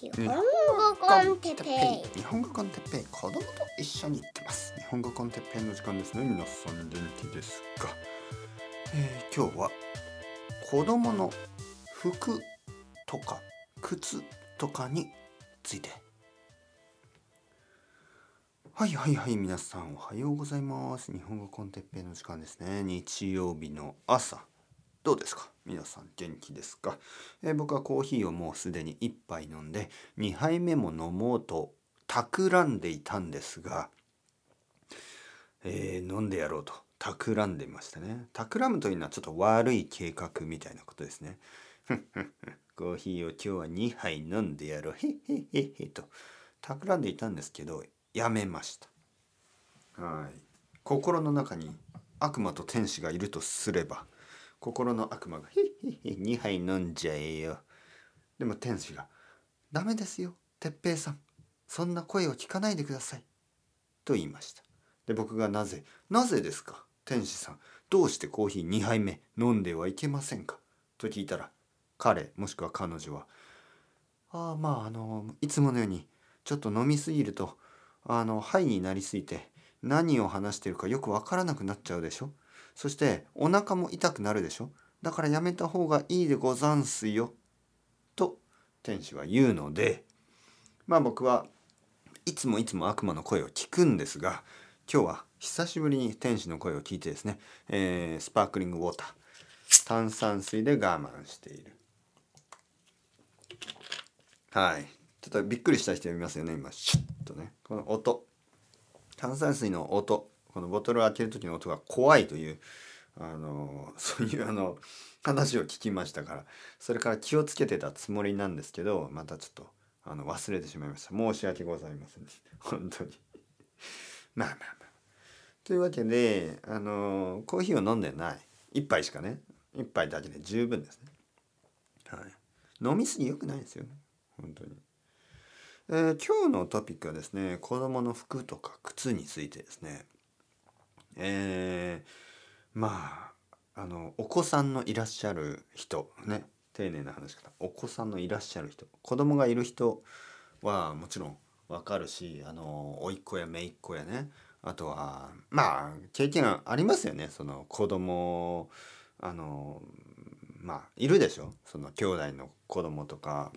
日本語コンテッペイ日本語コンテッペイ子供と一緒に行ってます日本語コンテッペイの時間です。ね皆さん元気ですか、えー今日は子供の服とか靴とかについて。はいはいはい皆さんおはようございます。日本語コンテッペイの時間ですね。日曜日の朝。どうですか？皆さん元気ですか、えー僕はコーヒーをもうすでに1杯飲んで2杯目も飲もうと企んでいたんですが、えー飲んでやろうと企んでいましたね。企むというのはちょっと悪い計画みたいなことですね。コーヒーを今日は2杯飲んでやろう。へっへっへっへと。企んでいたんですけどやめました。はい。心の中に悪魔と天使がいるとすれば心の悪魔が「へっへっへ2杯飲んじゃえよ」でも天使が「ダメですよ哲平さん。そんな声を聞かないでください」と言いました。で僕がなぜ「なぜですか？天使さんどうしてコーヒー2杯目飲んではいけませんか?」と聞いたら彼もしくは彼女は「ああまああのいつものようにちょっと飲みすぎるとあのハイになりすぎて何を話してるかよくわからなくなっちゃうでしょ？そしてお腹も痛くなるでしょ？だからやめた方がいいでござんすよ。と天使は言うので。まあ僕はいつもいつも悪魔の声を聞くんですが今日は久しぶりに天使の声を聞いてですね、えースパークリングウォーター炭酸水で我慢している。はい。ちょっとびっくりした人いますよね今。シュッとね。この音。炭酸水の音。このボトルを開ける時の音が怖いというあの そういうあの話を聞きましたからそれから気をつけてたつもりなんですけどまたちょっとあの忘れてしまいました。申し訳ございません。本当に。まあまあまあ。というわけであのコーヒーを飲んでない。一杯しかね。一杯だけで十分ですね。はい。飲みすぎ良くないですよ。本当に。えー今日のトピックはですね子供の服とか靴についてですね。えーまああのお子さんのいらっしゃる人ね丁寧な話し方。お子さんのいらっしゃる人。子供がいる人はもちろんわかるしあの甥っ子や姪っ子やね。あとはまあ経験ありますよね。その子供あのまあいるでしょ。その兄弟の子供とか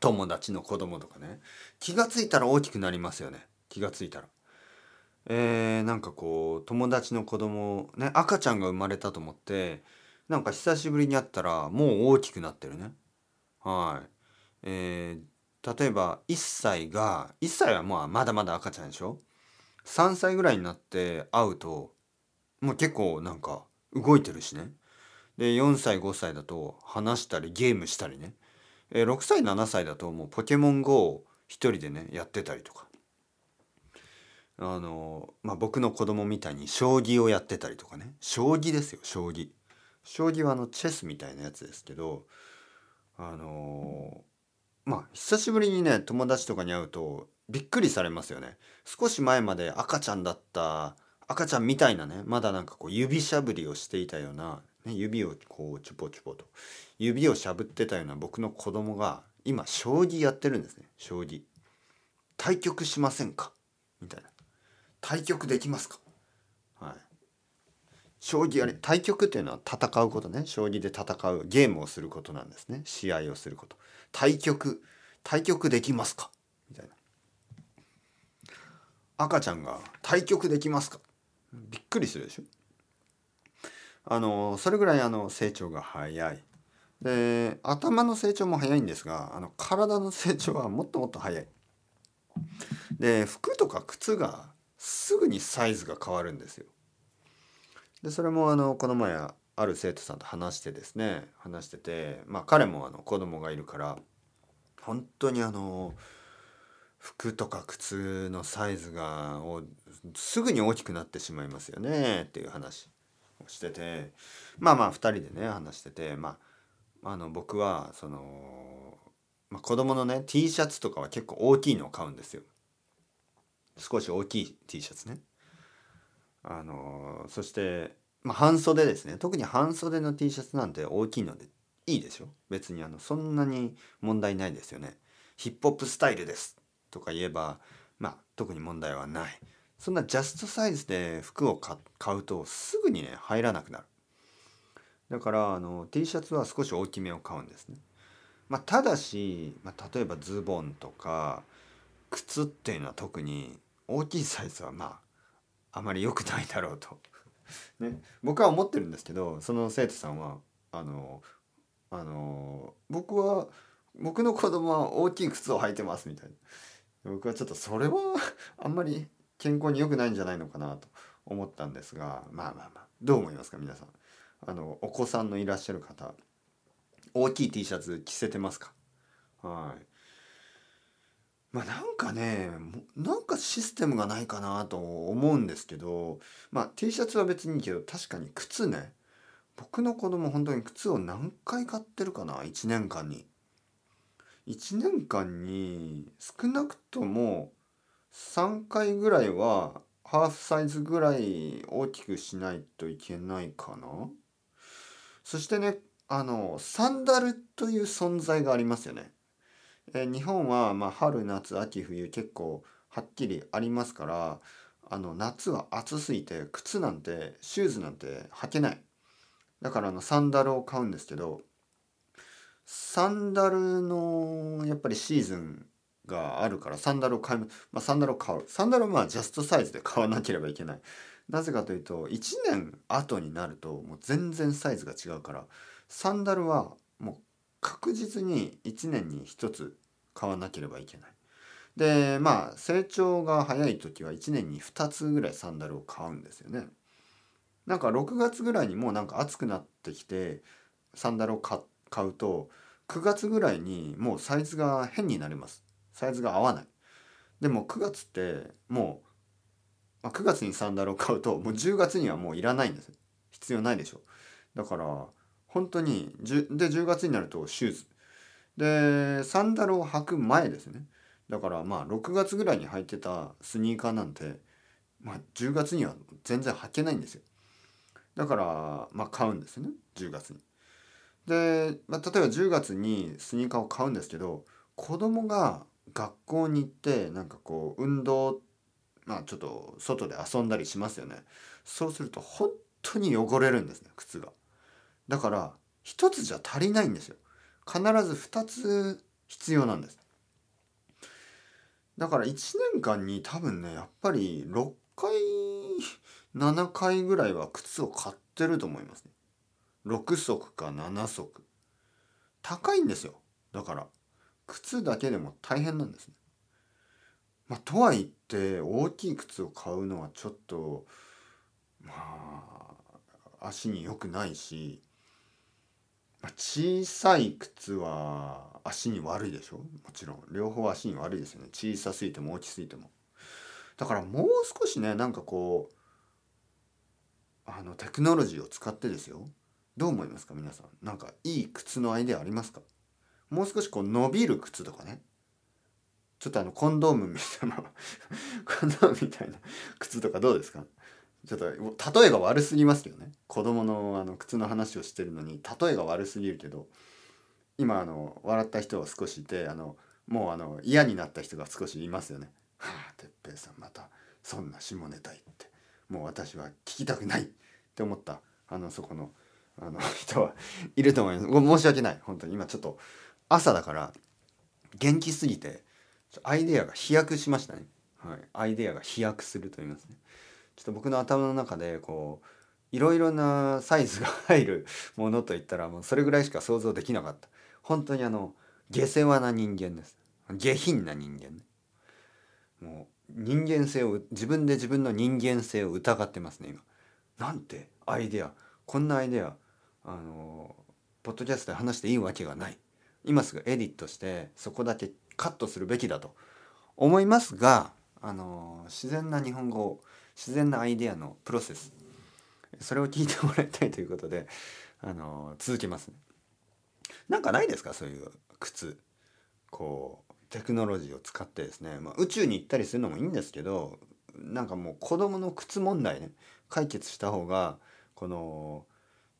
友達の子供とかね。気がついたら大きくなりますよね。気がついたら。えー、なんかこう友達の子供ね赤ちゃんが生まれたと思ってなんか久しぶりに会ったらもう大きくなってるね。はい。えー、例えば1歳が1歳はまあまだまだ赤ちゃんでしょ ?3 歳ぐらいになって会うともう結構なんか動いてるしね。で4歳5歳だと話したりゲームしたりね。えー6歳7歳だともうポケモン GO を一人でねやってたりとかあのまあ僕の子供みたいに将棋をやってたりとかね。将棋ですよ将棋。将棋はあのチェスみたいなやつですけどあのまあ久しぶりにね友達とかに会うとびっくりされますよね。少し前まで赤ちゃんだった赤ちゃんみたいなねまだなんかこう指しゃぶりをしていたような、ね、指をこうチュポチュポと指をしゃぶってたような僕の子供が今将棋やってるんですね。将棋。対局しませんか？みたいな。対局できますか？はい。将棋やり対局っていうのは戦うことね。将棋で戦うゲームをすることなんですね。試合をすること。対局対局できますか？みたいな。赤ちゃんが対局できますか？びっくりするでしょ？あのそれぐらいあの成長が早い。で頭の成長も早いんですがあの体の成長はもっともっと早い。で服とか靴がすぐにサイズが変わるんですよ。でそれもあのこの前ある生徒さんと話してですね話しててまあ彼もあの子供がいるから本当にあの服とか靴のサイズがをすぐに大きくなってしまいますよねっていう話をしててまあまあ2人でね話しててまああの僕はその、まあ、子供のね T シャツとかは結構大きいのを買うんですよ。少し大きい T シャツね。あのそして、まあ、半袖ですね。特に半袖の T シャツなんて大きいのでいいでしょ？別にあのそんなに問題ないですよね。ヒップホップスタイルですとか言えばまあ特に問題はない。そんなジャストサイズで服を買うとすぐにね入らなくなる。だからあの T シャツは少し大きめを買うんですね。まあ、ただし、まあ、例えばズボンとか靴っていうのは特に大きいサイズはまああまり良くないだろうと。ね、僕は思ってるんですけどその生徒さんはあのあの僕は僕の子供は大きい靴を履いてますみたいな。僕はちょっとそれはあんまり健康に良くないんじゃないのかなと思ったんですがまあまあまあどう思いますか皆さん。あのお子さんのいらっしゃる方大きい T シャツ着せてますか？はい。まあなんかねなんかシステムがないかなと思うんですけどまあ T シャツは別にいいけど確かに靴ね。僕の子供本当に靴を何回買ってるかな？1年間に。1年間に少なくとも3回ぐらいはハーフサイズぐらい大きくしないといけないかな。そしてねあのサンダルという存在がありますよね。え日本はまあ春夏秋冬結構はっきりありますからあの夏は暑すぎて靴なんてシューズなんて履けない。だからあのサンダルを買うんですけどサンダルのやっぱりシーズンがあるからサンダルを買いまあ、サンダルを買う。サンダルはまあジャストサイズで買わなければいけない。なぜかというと1年後になるともう全然サイズが違うからサンダルはもう確実に1年に1つ買わなければいけない。でまあ成長が早い時は1年に2つぐらいサンダルを買うんですよね。なんか6月ぐらいにもうなんか暑くなってきてサンダルを買うと9月ぐらいにもうサイズが変になります。サイズが合わない。でも9月ってもう、まあ、9月にサンダルを買うともう10月にはもういらないんです。必要ないでしょ。だから本当にで10月になるとシューズ。でサンダルを履く前ですね。だからまあ6月ぐらいに履いてたスニーカーなんて、まあ、10月には全然履けないんですよ。だからまあ買うんですね。10月に。で、まあ、例えば10月にスニーカーを買うんですけど子供が学校に行ってなんかこう運動まあちょっと外で遊んだりしますよね。そうすると本当に汚れるんですね靴が。だから一つじゃ足りないんですよ。必ず二つ必要なんです。だから1年間に多分ねやっぱり6回7回ぐらいは靴を買ってると思いますね。6足か7足。高いんですよ。だから靴だけでも大変なんですね。まあとはいって大きい靴を買うのはちょっとまあ足に良くないし小さい靴は足に悪いでしょ？もちろん。両方足に悪いですよね。小さすぎても大きすぎても。だからもう少しねなんかこうあのテクノロジーを使ってですよ。どう思いますか？皆さん。なんかいい靴のアイデアありますか？もう少しこう伸びる靴とかね。ちょっとあのコンドームみたいなコンドームみたいな靴とかどうですか？ちょっと例えが悪すぎますけどね子供のあの靴の話をしてるのに例えが悪すぎるけど今あの笑った人は少しいてあのもうあの嫌になった人が少しいますよね。はあ哲平さんまたそんな下ネタ言ってもう私は聞きたくないって思ったあのそこのあの 人はいると思います申し訳ない本当に今ちょっと朝だから元気すぎてアイデアが飛躍しましたね。はい、アイデアが飛躍すると言いますね。ちょっと僕の頭の中でこういろいろなサイズが入るものといったらもうそれぐらいしか想像できなかった。本当にあの下世話な人間です。下品な人間ね。もう人間性を自分で自分の人間性を疑ってますね今。なんてアイデア。こんなアイデア。あのポッドキャストで話していいわけがない。今すぐエディットしてそこだけカットするべきだと思いますがあの自然な日本語を自然なアイデアのプロセス。それを聞いてもらいたいということであの続けますね。なんかないですか？そういう靴。こうテクノロジーを使ってですね、まあ、宇宙に行ったりするのもいいんですけどなんかもう子供の靴問題ね。解決した方がこの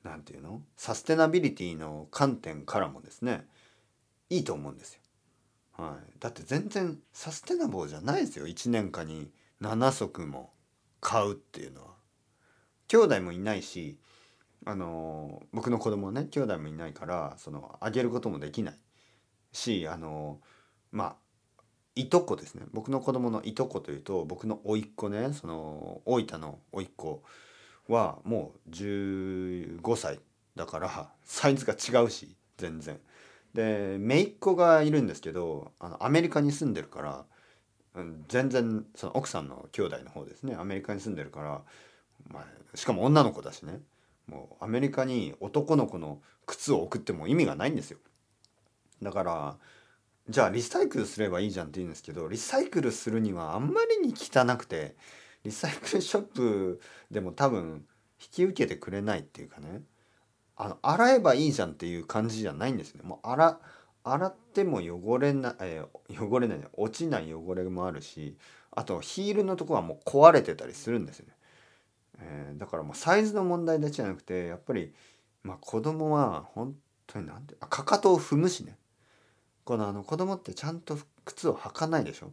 何て言うの？サステナビリティの観点からもですねいいと思うんですよ。はい、だって全然サステナブルじゃないですよ。1年間に7足も。買うっていうのは兄弟もいないしあの僕の子供はね兄弟もいないからそのあげることもできないしあのまあいとこですね僕の子供のいとこというと僕の甥っ子ねその大分の甥っ子はもう15歳だからサイズが違うし全然。で姪っ子がいるんですけどあのアメリカに住んでるから、全然その奥さんの兄弟の方ですね。アメリカに住んでるから、まあ、しかも女の子だしね。もうアメリカに男の子の靴を送っても意味がないんですよ。だからじゃあリサイクルすればいいじゃんって言うんですけどリサイクルするにはあんまりに汚くてリサイクルショップでも多分引き受けてくれないっていうかね。あの洗えばいいじゃんっていう感じじゃないんですね。もう洗洗っても汚れない、えー汚れない落ちない汚れもあるしあとヒールのとこはもう壊れてたりするんですよね、えーだからもうサイズの問題だけじゃなくてやっぱりまあ子供は本当になんてあかかとを踏むしね。このあの子供ってちゃんと靴を履かないでしょ。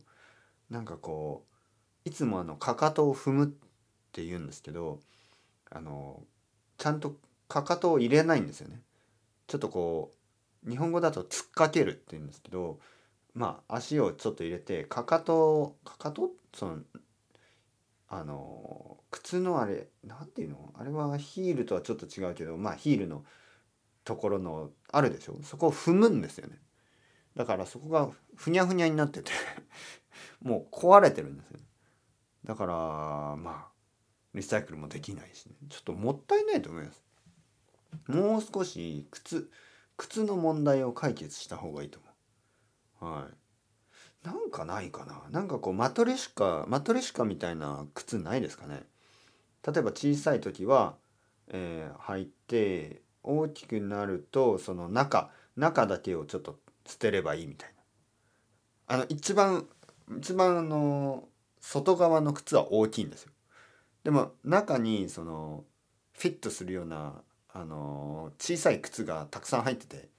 なんかこういつもあのかかとを踏むって言うんですけどあのちゃんとかかとを入れないんですよね。ちょっとこう日本語だと突っかけるって言うんですけどまあ足をちょっと入れてかかとかかと？そのあの靴のあれなんていうの？あれはヒールとはちょっと違うけどまあヒールのところのあるでしょ？そこを踏むんですよね。だからそこがふにゃふにゃになってて もう壊れてるんですよだからまあリサイクルもできないしね。ちょっともったいないと思います。もう少し靴靴の問題を解決した方がいいと思う。はい。なんかないかな。なんかこうマトリシカマトリシカみたいな靴ないですかね。例えば小さい時は、えー履いて大きくなるとその中中だけをちょっと捨てればいいみたいな。あの一番一番あの外側の靴は大きいんですよ。でも中にそのフィットするようなあの小さい靴がたくさん入ってて、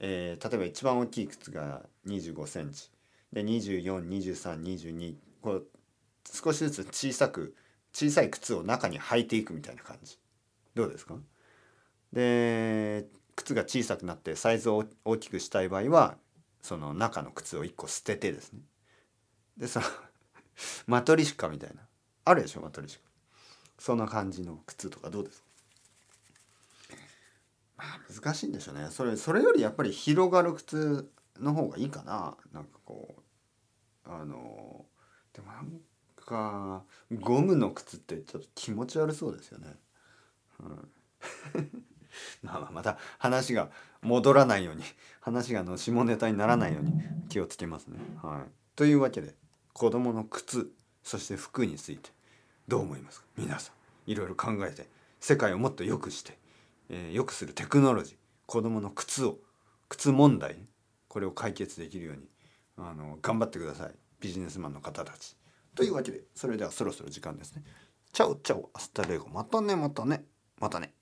えー例えば一番大きい靴が2 5センチ。で242322こう少しずつ小さく小さい靴を中に履いていくみたいな感じ。どうですか？で靴が小さくなってサイズを大きくしたい場合はその中の靴を1個捨ててですね。でその マトリシカみたいな。あるでしょマトリシカ。そんな感じの靴とかどうですか？まあ難しいんでしょうね。それそれよりやっぱり広がる靴の方がいいかな。なんかこうあのでもなんかゴムの靴ってちょっと気持ち悪そうですよね。うん。まあまあまた話が戻らないように話があの下ネタにならないように気をつけますね。はい、というわけで子供の靴そして服についてどう思いますか？皆さんいろいろ考えて世界をもっと良くして、えー良くするテクノロジー子どもの靴を靴問題これを解決できるようにあの頑張ってくださいビジネスマンの方たち。というわけでそれではそろそろ時間ですね。 Ciao ciao hasta luego またねまたねまたね。